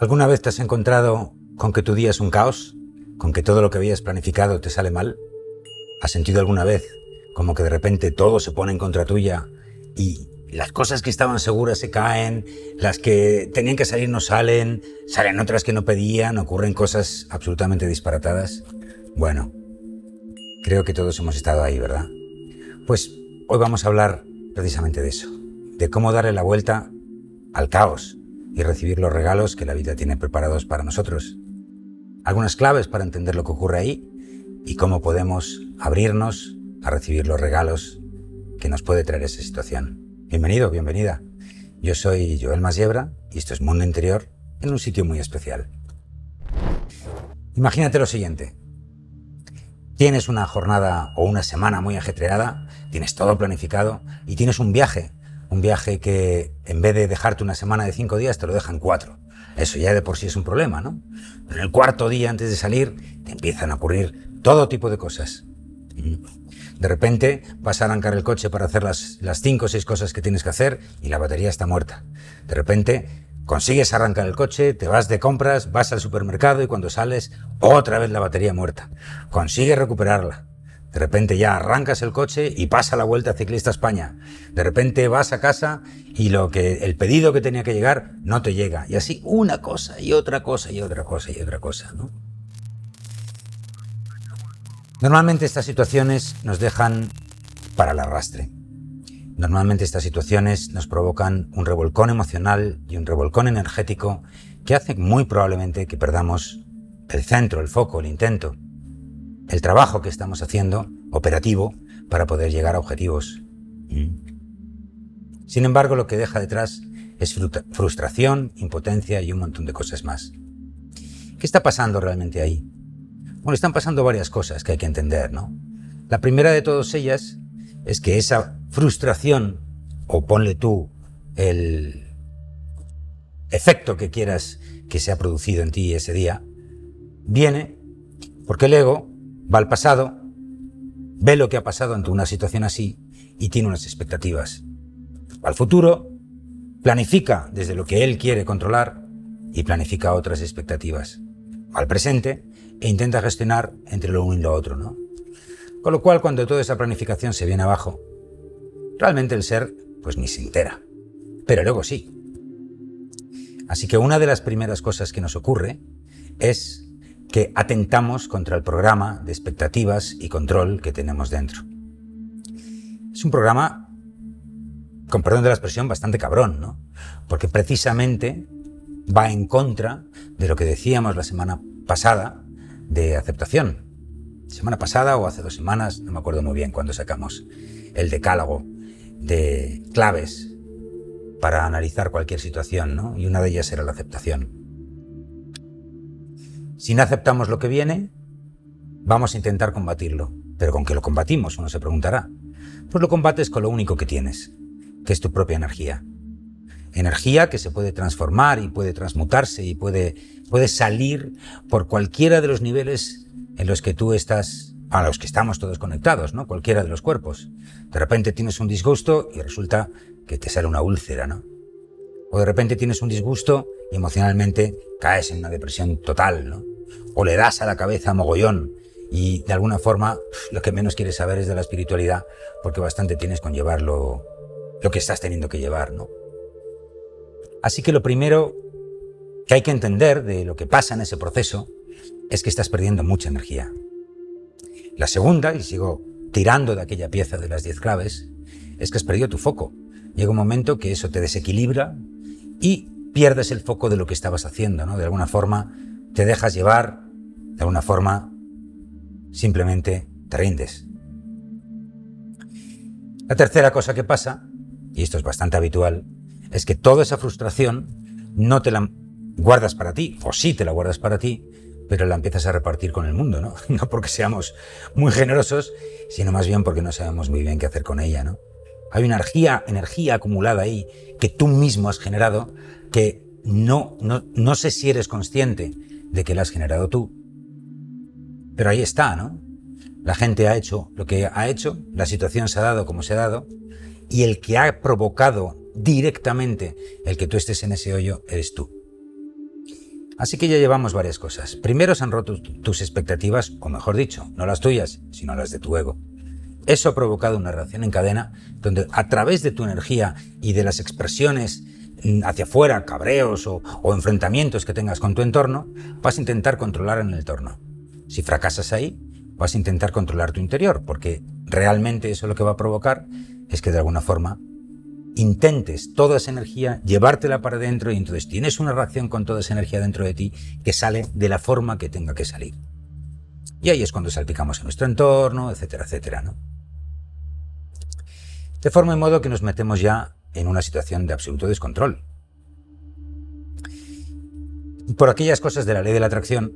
¿Alguna vez te has encontrado con que tu día es un caos? ¿Con que todo lo que habías planificado te sale mal? ¿Has sentido alguna vez como que de repente todo se pone en contra tuya y las cosas que estaban seguras se caen, las que tenían que salir no salen, salen otras que no pedían, ocurren cosas absolutamente disparatadas? Bueno, creo que todos hemos estado ahí, ¿verdad? Pues hoy vamos a hablar precisamente de eso, de cómo darle la vuelta al caos y recibir los regalos que la vida tiene preparados para nosotros. Algunas claves para entender lo que ocurre ahí y cómo podemos abrirnos a recibir los regalos que nos puede traer esa situación. Bienvenido, bienvenida. Yo soy Joel Masiebra y esto es Mundo Interior en un sitio muy especial. Imagínate lo siguiente. Tienes una jornada o una semana muy ajetreada, tienes todo planificado y tienes un viaje un viaje que en vez de dejarte una semana de cinco días te lo dejan cuatro. Eso ya de por sí es un problema, ¿no? Pero en el cuarto día antes de salir te empiezan a ocurrir todo tipo de cosas. De repente vas a arrancar el coche para hacer las, las cinco o seis cosas que tienes que hacer y la batería está muerta. De repente consigues arrancar el coche, te vas de compras, vas al supermercado y cuando sales otra vez la batería muerta. Consigues recuperarla. De repente ya arrancas el coche y pasa la vuelta Ciclista España. De repente vas a casa y lo que el pedido que tenía que llegar no te llega. Y así una cosa y otra cosa y otra cosa y otra cosa, ¿no? Normalmente estas situaciones nos dejan para el arrastre. Normalmente estas situaciones nos provocan un revolcón emocional y un revolcón energético que hace muy probablemente que perdamos el centro, el foco, el intento el trabajo que estamos haciendo operativo para poder llegar a objetivos. Sin embargo, lo que deja detrás es frustración, impotencia y un montón de cosas más. ¿Qué está pasando realmente ahí? Bueno, están pasando varias cosas que hay que entender, ¿no? La primera de todas ellas es que esa frustración, o ponle tú el efecto que quieras que se ha producido en ti ese día, viene porque el ego va al pasado, ve lo que ha pasado ante una situación así y tiene unas expectativas. Va al futuro, planifica desde lo que él quiere controlar y planifica otras expectativas. Va al presente e intenta gestionar entre lo uno y lo otro, ¿no? Con lo cual, cuando toda esa planificación se viene abajo, realmente el ser, pues ni se entera. Pero luego sí. Así que una de las primeras cosas que nos ocurre es que atentamos contra el programa de expectativas y control que tenemos dentro. Es un programa, con perdón de la expresión, bastante cabrón, ¿no? Porque precisamente va en contra de lo que decíamos la semana pasada de aceptación. Semana pasada o hace dos semanas, no me acuerdo muy bien cuando sacamos el decálogo de claves para analizar cualquier situación, ¿no? Y una de ellas era la aceptación. Si no aceptamos lo que viene, vamos a intentar combatirlo. Pero con qué lo combatimos, uno se preguntará. Pues lo combates con lo único que tienes, que es tu propia energía. Energía que se puede transformar y puede transmutarse y puede, puede salir por cualquiera de los niveles en los que tú estás, a los que estamos todos conectados, ¿no? Cualquiera de los cuerpos. De repente tienes un disgusto y resulta que te sale una úlcera, ¿no? O de repente tienes un disgusto y emocionalmente caes en una depresión total, ¿no? O le das a la cabeza mogollón y de alguna forma lo que menos quieres saber es de la espiritualidad porque bastante tienes con llevarlo lo que estás teniendo que llevar, ¿no? Así que lo primero que hay que entender de lo que pasa en ese proceso es que estás perdiendo mucha energía. La segunda, y sigo tirando de aquella pieza de las diez claves, es que has perdido tu foco. Llega un momento que eso te desequilibra y pierdes el foco de lo que estabas haciendo, ¿no? De alguna forma te dejas llevar, de alguna forma simplemente te rindes. La tercera cosa que pasa, y esto es bastante habitual, es que toda esa frustración no te la guardas para ti, o sí te la guardas para ti, pero la empiezas a repartir con el mundo, ¿no? No porque seamos muy generosos, sino más bien porque no sabemos muy bien qué hacer con ella, ¿no? Hay una energía, energía acumulada ahí que tú mismo has generado que no, no, no sé si eres consciente de que la has generado tú. Pero ahí está, ¿no? La gente ha hecho lo que ha hecho, la situación se ha dado como se ha dado, y el que ha provocado directamente el que tú estés en ese hoyo eres tú. Así que ya llevamos varias cosas. Primero se han roto tus expectativas, o mejor dicho, no las tuyas, sino las de tu ego. Eso ha provocado una reacción en cadena donde a través de tu energía y de las expresiones mm, hacia afuera, cabreos o, enfrentamientos que tengas con tu entorno, vas a intentar controlar en el entorno. Si fracasas ahí, vas a intentar controlar tu interior, porque realmente eso lo que va a provocar es que de alguna forma intentes toda esa energía llevártela para adentro y entonces tienes una reacción con toda esa energía dentro de ti que sale de la forma que tenga que salir. Y ahí es cuando salpicamos en nuestro entorno, etcétera, etcétera, ¿no? De forma y modo que nos metemos ya en una situación de absoluto descontrol. Por aquellas cosas de la ley de la atracción,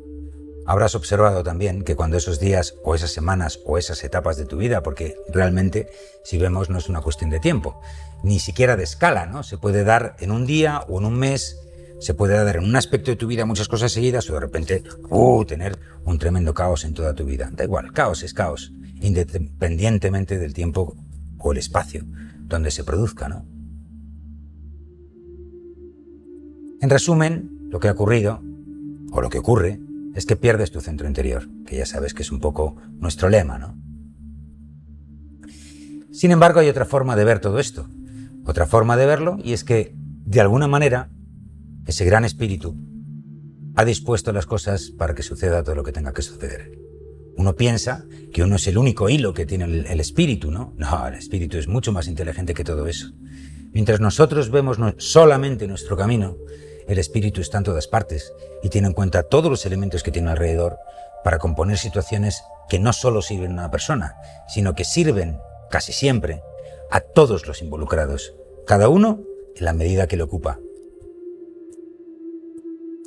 habrás observado también que cuando esos días o esas semanas o esas etapas de tu vida, porque realmente si vemos no es una cuestión de tiempo, ni siquiera de escala, ¿no? Se puede dar en un día o en un mes, se puede dar en un aspecto de tu vida muchas cosas seguidas o de repente, uh, tener un tremendo caos en toda tu vida. Da igual, caos es caos, independientemente del tiempo o el espacio donde se produzca, ¿no? En resumen, lo que ha ocurrido, o lo que ocurre, es que pierdes tu centro interior, que ya sabes que es un poco nuestro lema, ¿no? Sin embargo, hay otra forma de ver todo esto, otra forma de verlo, y es que, de alguna manera, ese gran espíritu ha dispuesto las cosas para que suceda todo lo que tenga que suceder. Uno piensa que uno es el único hilo que tiene el, espíritu, ¿no? No, el espíritu es mucho más inteligente que todo eso. Mientras nosotros vemos solamente nuestro camino, el espíritu está en todas partes y tiene en cuenta todos los elementos que tiene alrededor para componer situaciones que no solo sirven a una persona, sino que sirven, casi siempre, a todos los involucrados, cada uno en la medida que le ocupa.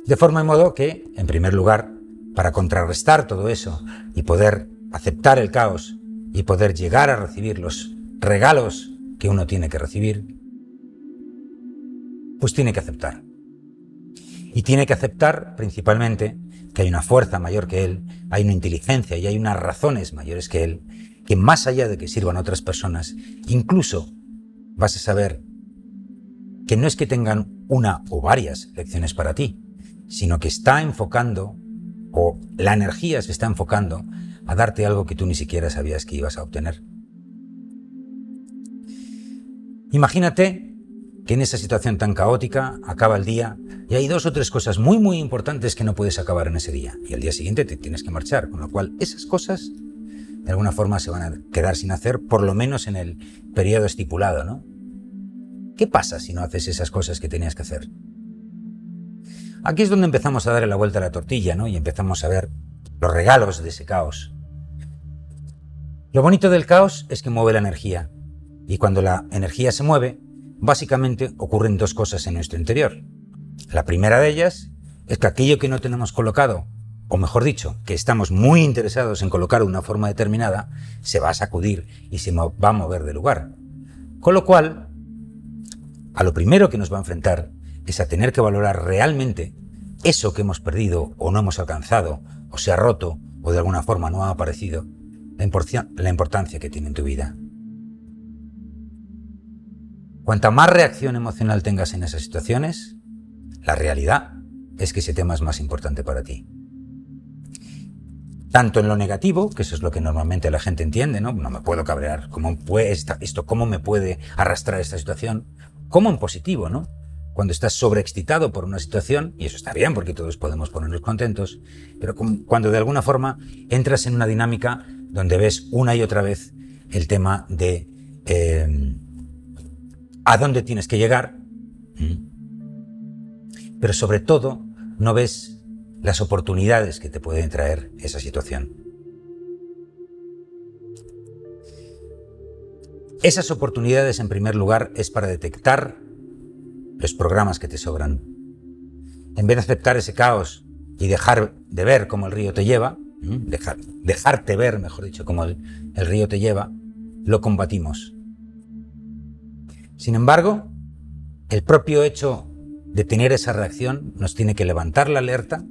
De forma y modo que, en primer lugar, para contrarrestar todo eso y poder aceptar el caos y poder llegar a recibir los regalos que uno tiene que recibir, pues tiene que aceptar. Y tiene que aceptar principalmente que hay una fuerza mayor que él, hay una inteligencia y hay unas razones mayores que él, que más allá de que sirvan a otras personas, incluso vas a saber que no es que tengan una o varias lecciones para ti, sino que está enfocando, o la energía se está enfocando a darte algo que tú ni siquiera sabías que ibas a obtener. Imagínate que en esa situación tan caótica acaba el día y hay dos o tres cosas muy muy importantes que no puedes acabar en ese día y al día siguiente te tienes que marchar, con lo cual esas cosas de alguna forma se van a quedar sin hacer, por lo menos en el periodo estipulado, ¿no? ¿Qué pasa si no haces esas cosas que tenías que hacer? Aquí es donde empezamos a darle la vuelta a la tortilla, ¿no? Y empezamos a ver los regalos de ese caos. Lo bonito del caos es que mueve la energía. Y cuando la energía se mueve, básicamente ocurren dos cosas en nuestro interior. La primera de ellas es que aquello que no tenemos colocado, o mejor dicho, que estamos muy interesados en colocar de una forma determinada, se va a sacudir y se va a mover de lugar. Con lo cual, a lo primero que nos va a enfrentar es a tener que valorar realmente eso que hemos perdido o no hemos alcanzado, o se ha roto, o de alguna forma no ha aparecido, la importancia que tiene en tu vida. Cuanta más reacción emocional tengas en esas situaciones, la realidad es que ese tema es más importante para ti. Tanto en lo negativo, que eso es lo que normalmente la gente entiende, ¿no? No me puedo cabrear, ¿cómo puede esto, cómo me puede arrastrar esta situación? Como en positivo, ¿no? Cuando estás sobreexcitado por una situación, y eso está bien porque todos podemos ponernos contentos, pero cuando de alguna forma entras en una dinámica donde ves una y otra vez el tema de eh, a dónde tienes que llegar, pero sobre todo no ves las oportunidades que te pueden traer esa situación. Esas oportunidades, en primer lugar, es para detectar los programas que te sobran. En vez de aceptar ese caos y dejar de ver cómo el río te lleva, dejar, dejarte ver, mejor dicho, cómo el río te lleva, lo combatimos sin embargo, el propio hecho de tener esa reacción nos tiene que levantar la alerta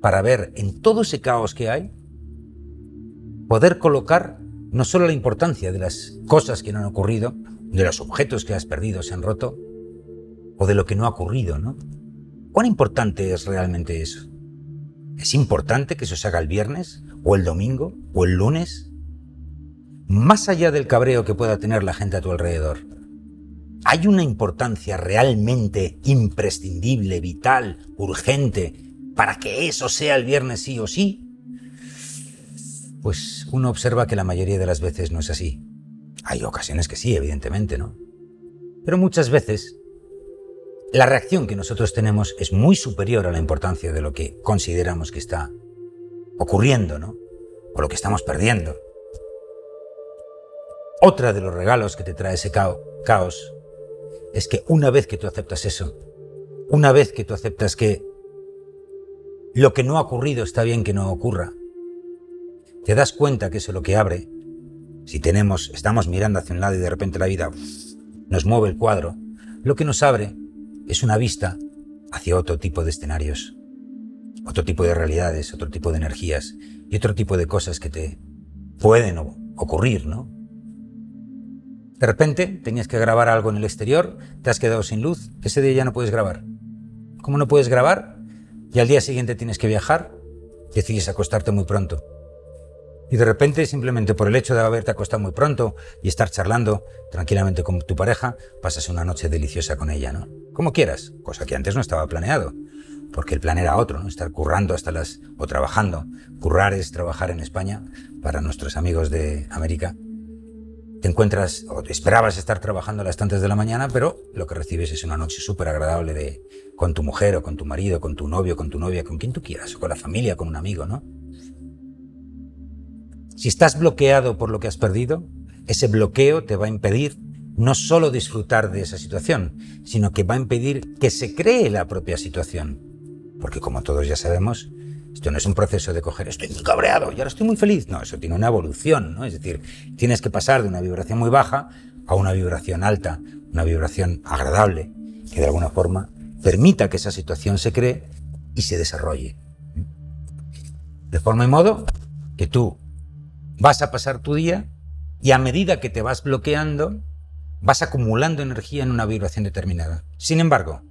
para ver en todo ese caos que hay, poder colocar no solo la importancia de las cosas que no han ocurrido, de los objetos que has perdido, se han roto, o de lo que no ha ocurrido, ¿no? ¿Cuán importante es realmente eso? ¿Es importante que se haga el viernes, o el domingo, o el lunes? Más allá del cabreo que pueda tener la gente a tu alrededor, ¿hay una importancia realmente imprescindible, vital, urgente, para que eso sea el viernes sí o sí? Pues uno observa que la mayoría de las veces no es así. Hay ocasiones que sí, evidentemente, ¿no? Pero muchas veces la reacción que nosotros tenemos es muy superior a la importancia de lo que consideramos que está ocurriendo, ¿no? O lo que estamos perdiendo. Otra de los regalos que te trae ese caos es que una vez que tú aceptas eso, una vez que tú aceptas que lo que no ha ocurrido está bien que no ocurra, te das cuenta que eso es lo que abre. Si tenemos, estamos mirando hacia un lado y de repente la vida nos mueve el cuadro, lo que nos abre es una vista hacia otro tipo de escenarios, otro tipo de realidades, otro tipo de energías y otro tipo de cosas que te pueden ocurrir, ¿no? De repente tenías que grabar algo en el exterior, te has quedado sin luz, ese día ya no puedes grabar. ¿Cómo no puedes grabar? Y al día siguiente tienes que viajar, decides acostarte muy pronto. Y de repente, simplemente por el hecho de haberte acostado muy pronto y estar charlando tranquilamente con tu pareja, pasas una noche deliciosa con ella, ¿no? Como quieras, cosa que antes no estaba planeado, porque el plan era otro, ¿no? Estar currando hasta las... o trabajando. Currar es trabajar en España para nuestros amigos de América. Te encuentras, o te esperabas estar trabajando a las tantas de la mañana, pero lo que recibes es una noche súper agradable de, con tu mujer o con tu marido, con tu novio, con tu novia, con quien tú quieras, o con la familia, con un amigo, ¿no? Si estás bloqueado por lo que has perdido, ese bloqueo te va a impedir no solo disfrutar de esa situación, sino que va a impedir que se cree la propia situación. Porque como todos ya sabemos, esto no es un proceso de coger, estoy muy cabreado y ahora estoy muy feliz. No, eso tiene una evolución, ¿no? Es decir, tienes que pasar de una vibración muy baja a una vibración alta, una vibración agradable, que de alguna forma permita que esa situación se cree y se desarrolle. De forma y modo que tú vas a pasar tu día y a medida que te vas bloqueando, vas acumulando energía en una vibración determinada. Sin embargo,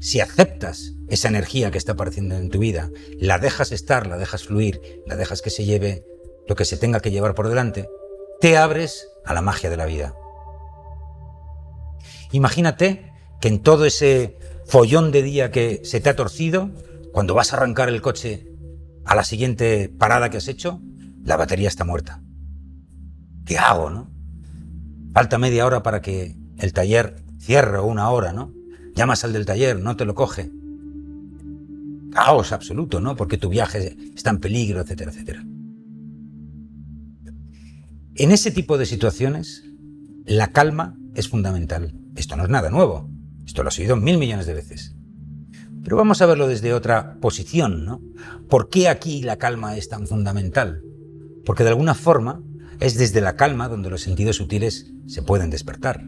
si aceptas esa energía que está apareciendo en tu vida, la dejas estar, la dejas fluir, la dejas que se lleve lo que se tenga que llevar por delante, te abres a la magia de la vida. Imagínate que en todo ese follón de día que se te ha torcido, cuando vas a arrancar el coche a la siguiente parada que has hecho, la batería está muerta. ¿Qué hago, no? Falta media hora para que el taller cierre o una hora, ¿no? Llamas al del taller, no te lo coge. Caos absoluto, ¿no? Porque tu viaje está en peligro, etcétera, etcétera. En ese tipo de situaciones, la calma es fundamental. Esto no es nada nuevo. Esto lo has oído mil millones de veces. Pero vamos a verlo desde otra posición, ¿no? ¿Por qué aquí la calma es tan fundamental? Porque de alguna forma es desde la calma donde los sentidos sutiles se pueden despertar.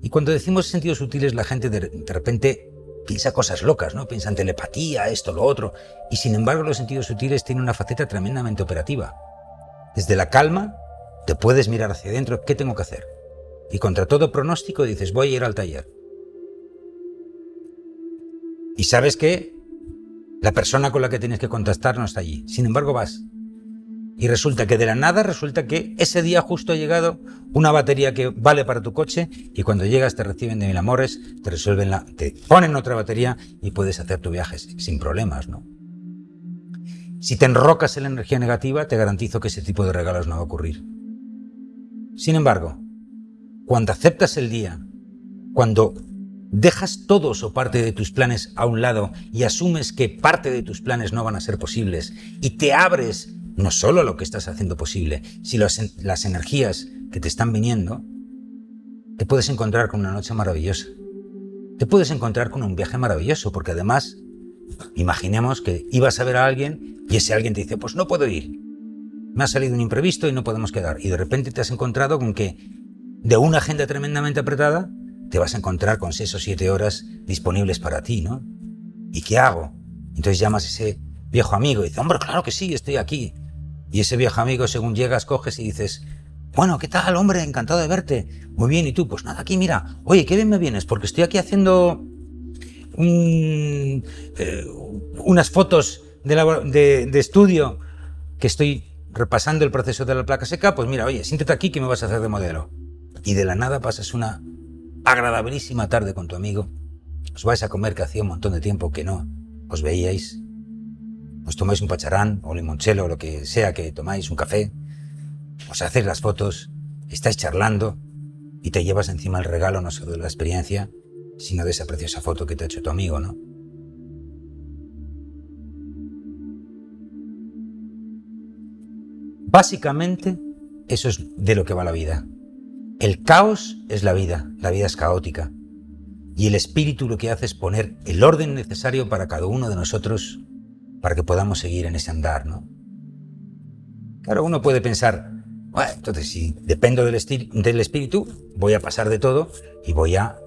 Y cuando decimos sentidos sutiles, la gente de, repente piensa cosas locas, ¿no? Piensa en telepatía, esto, lo otro. Y sin embargo, los sentidos sutiles tienen una faceta tremendamente operativa. Desde la calma, te puedes mirar hacia adentro, ¿qué tengo que hacer? Y contra todo pronóstico dices, voy a ir al taller. Y sabes que la persona con la que tienes que contactar no está allí. Sin embargo, vas. Y resulta que de la nada, resulta que ese día justo ha llegado una batería que vale para tu coche y cuando llegas te reciben de mil amores, te resuelven la, te ponen otra batería y puedes hacer tu viaje sin problemas, ¿no? Si te enrocas en la energía negativa, te garantizo que ese tipo de regalos no va a ocurrir. Sin embargo, cuando aceptas el día, cuando dejas todos o parte de tus planes a un lado y asumes que parte de tus planes no van a ser posibles y te abres no solo lo que estás haciendo posible, sino las energías que te están viniendo, te puedes encontrar con una noche maravillosa. Te puedes encontrar con un viaje maravilloso, porque además, imaginemos que ibas a ver a alguien y ese alguien te dice, pues no puedo ir. Me ha salido un imprevisto y no podemos quedar. Y de repente te has encontrado con que de una agenda tremendamente apretada, te vas a encontrar con seis o siete horas disponibles para ti, ¿no? ¿Y qué hago? Entonces llamas a ese viejo amigo y dice, hombre, claro que sí, estoy aquí. Y ese viejo amigo, según llegas, coges y dices, bueno, ¿qué tal, hombre? Encantado de verte. Muy bien, ¿y tú? Pues nada, aquí mira. Oye, qué bien me vienes, porque estoy aquí haciendo eh, unas fotos de, estudio que estoy repasando el proceso de la placa seca, pues mira, oye, siéntate aquí que me vas a hacer de modelo. Y de la nada pasas una agradabilísima tarde con tu amigo. Os vais a comer que hacía un montón de tiempo que no os veíais. Os tomáis un pacharán o limonchelo o lo que sea que tomáis, un café. Os hacéis las fotos, estáis charlando y te llevas encima el regalo no solo de la experiencia, sino de esa preciosa foto que te ha hecho tu amigo, ¿no? Básicamente, eso es de lo que va la vida. El caos es la vida, la vida es caótica. Y el espíritu lo que hace es poner el orden necesario para cada uno de nosotros para que podamos seguir en ese andar, ¿no? Claro, uno puede pensar, bueno, entonces si dependo del, del espíritu, voy a pasar de todo y voy a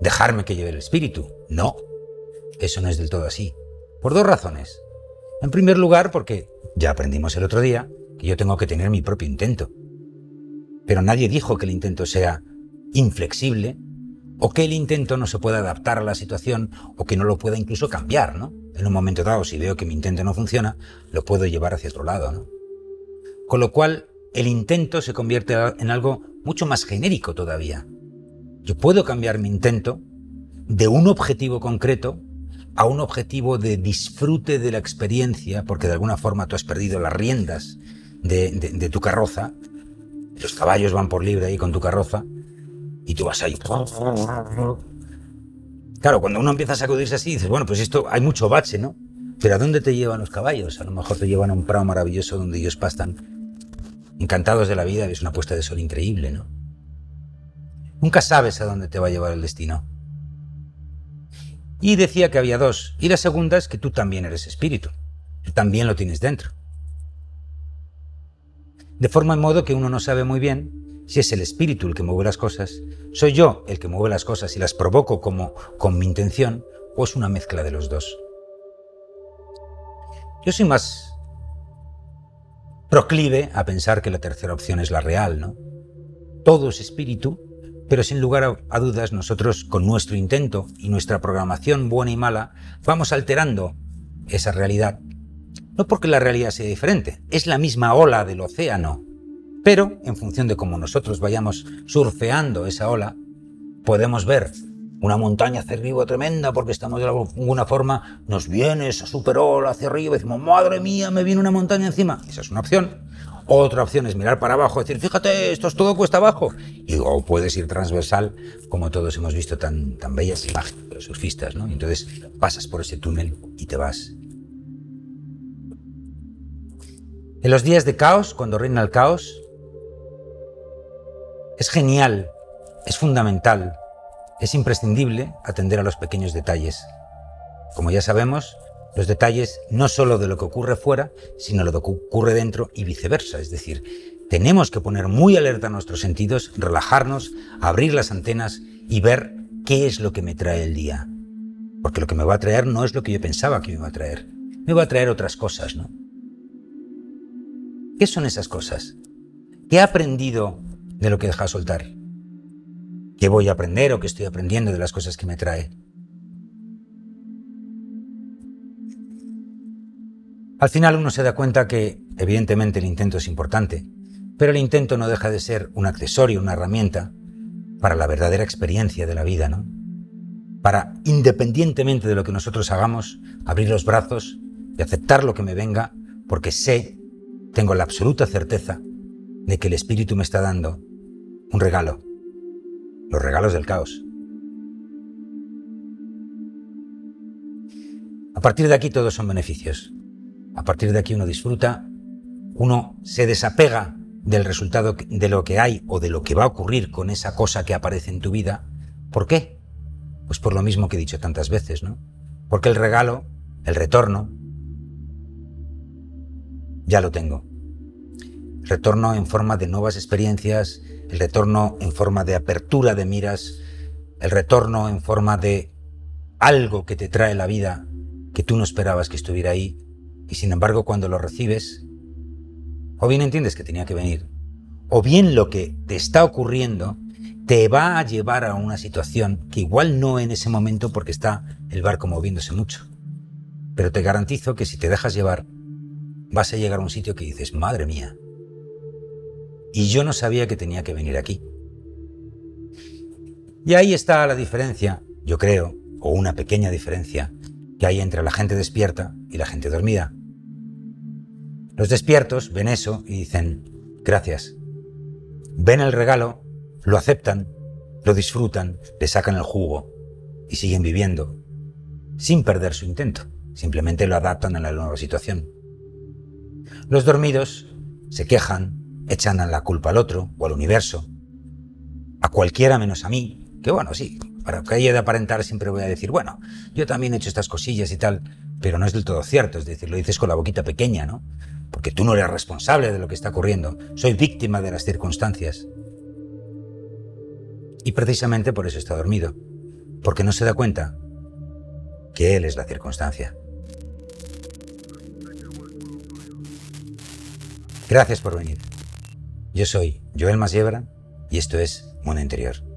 dejarme que lleve el espíritu. No, eso no es del todo así. Por dos razones. En primer lugar, porque ya aprendimos el otro día, que yo tengo que tener mi propio intento. Pero nadie dijo que el intento sea inflexible o que el intento no se pueda adaptar a la situación o que no lo pueda incluso cambiar, ¿no? En un momento dado, si veo que mi intento no funciona, lo puedo llevar hacia otro lado, ¿no? Con lo cual, el intento se convierte en algo mucho más genérico todavía. Yo puedo cambiar mi intento de un objetivo concreto a un objetivo de disfrute de la experiencia, porque de alguna forma tú has perdido las riendas de, tu carroza, los caballos van por libre ahí con tu carroza, y tú vas ahí. Claro, cuando uno empieza a sacudirse así, dices, bueno, pues esto hay mucho bache, ¿no? Pero ¿a dónde te llevan los caballos? A lo mejor te llevan a un prado maravilloso donde ellos pastan encantados de la vida y es una puesta de sol increíble, ¿no? Nunca sabes a dónde te va a llevar el destino. Y decía que había dos. Y la segunda es que tú también eres espíritu. También lo tienes dentro de forma en modo que uno no sabe muy bien si es el espíritu el que mueve las cosas, soy yo el que mueve las cosas y las provoco como con mi intención, o es una mezcla de los dos. Yo soy más proclive a pensar que la tercera opción es la real, ¿no? Todo es espíritu, pero sin lugar a dudas nosotros con nuestro intento y nuestra programación buena y mala vamos alterando esa realidad no porque la realidad sea diferente, es la misma ola del océano. Pero, en función de cómo nosotros vayamos surfeando esa ola, podemos ver una montaña hacia arriba tremenda porque estamos de alguna forma, nos viene esa super ola hacia arriba y decimos, madre mía, me viene una montaña encima. Esa es una opción. Otra opción es mirar para abajo y decir, fíjate, esto es todo cuesta abajo. Y o puedes ir transversal, como todos hemos visto tan, tan bellas imágenes de los surfistas, ¿no? Y entonces pasas por ese túnel y te vas En los días de caos, cuando reina el caos, es genial, es fundamental, es imprescindible atender a los pequeños detalles. Como ya sabemos, los detalles no solo de lo que ocurre fuera, sino lo que ocurre dentro y viceversa. Es decir, tenemos que poner muy alerta nuestros sentidos, relajarnos, abrir las antenas y ver qué es lo que me trae el día. Porque lo que me va a traer no es lo que yo pensaba que me iba a traer. Me va a traer otras cosas, ¿no? ¿Qué son esas cosas? ¿Qué he aprendido de lo que deja soltar? ¿Qué voy a aprender o qué estoy aprendiendo de las cosas que me trae? Al final uno se da cuenta que, evidentemente, el intento es importante, pero el intento no deja de ser un accesorio, una herramienta para la verdadera experiencia de la vida, ¿no? Para, independientemente de lo que nosotros hagamos, abrir los brazos y aceptar lo que me venga, porque sé tengo la absoluta certeza de que el espíritu me está dando un regalo, los regalos del caos. A partir de aquí todos son beneficios. A partir de aquí uno disfruta, uno se desapega del resultado de lo que hay o de lo que va a ocurrir con esa cosa que aparece en tu vida. ¿Por qué? Pues por lo mismo que he dicho tantas veces, ¿no? Porque el regalo, el retorno, ya lo tengo. retorno en forma de nuevas experiencias, el retorno en forma de apertura de miras, el retorno en forma de algo que te trae la vida que tú no esperabas que estuviera ahí y sin embargo cuando lo recibes, o bien entiendes que tenía que venir, o bien lo que te está ocurriendo te va a llevar a una situación que igual no en ese momento porque está el barco moviéndose mucho. Pero te garantizo que si te dejas llevar, vas a llegar a un sitio que dices, madre mía. Y yo no sabía que tenía que venir aquí. Y ahí está la diferencia, yo creo, o una pequeña diferencia, que hay entre la gente despierta y la gente dormida. Los despiertos ven eso y dicen, gracias. Ven el regalo, lo aceptan, lo disfrutan, le sacan el jugo y siguen viviendo, sin perder su intento. Simplemente lo adaptan a la nueva situación. Los dormidos se quejan, echan la culpa al otro o al universo, a cualquiera menos a mí, que bueno, sí, para que haya de aparentar siempre voy a decir, bueno, yo también he hecho estas cosillas y tal, pero no es del todo cierto, es decir, lo dices con la boquita pequeña, ¿no? Porque tú no eres responsable de lo que está ocurriendo, soy víctima de las circunstancias. Y precisamente por eso está dormido, porque no se da cuenta que él es la circunstancia. Gracias por venir. Yo soy Joel Masiebra y esto es Mundo Interior.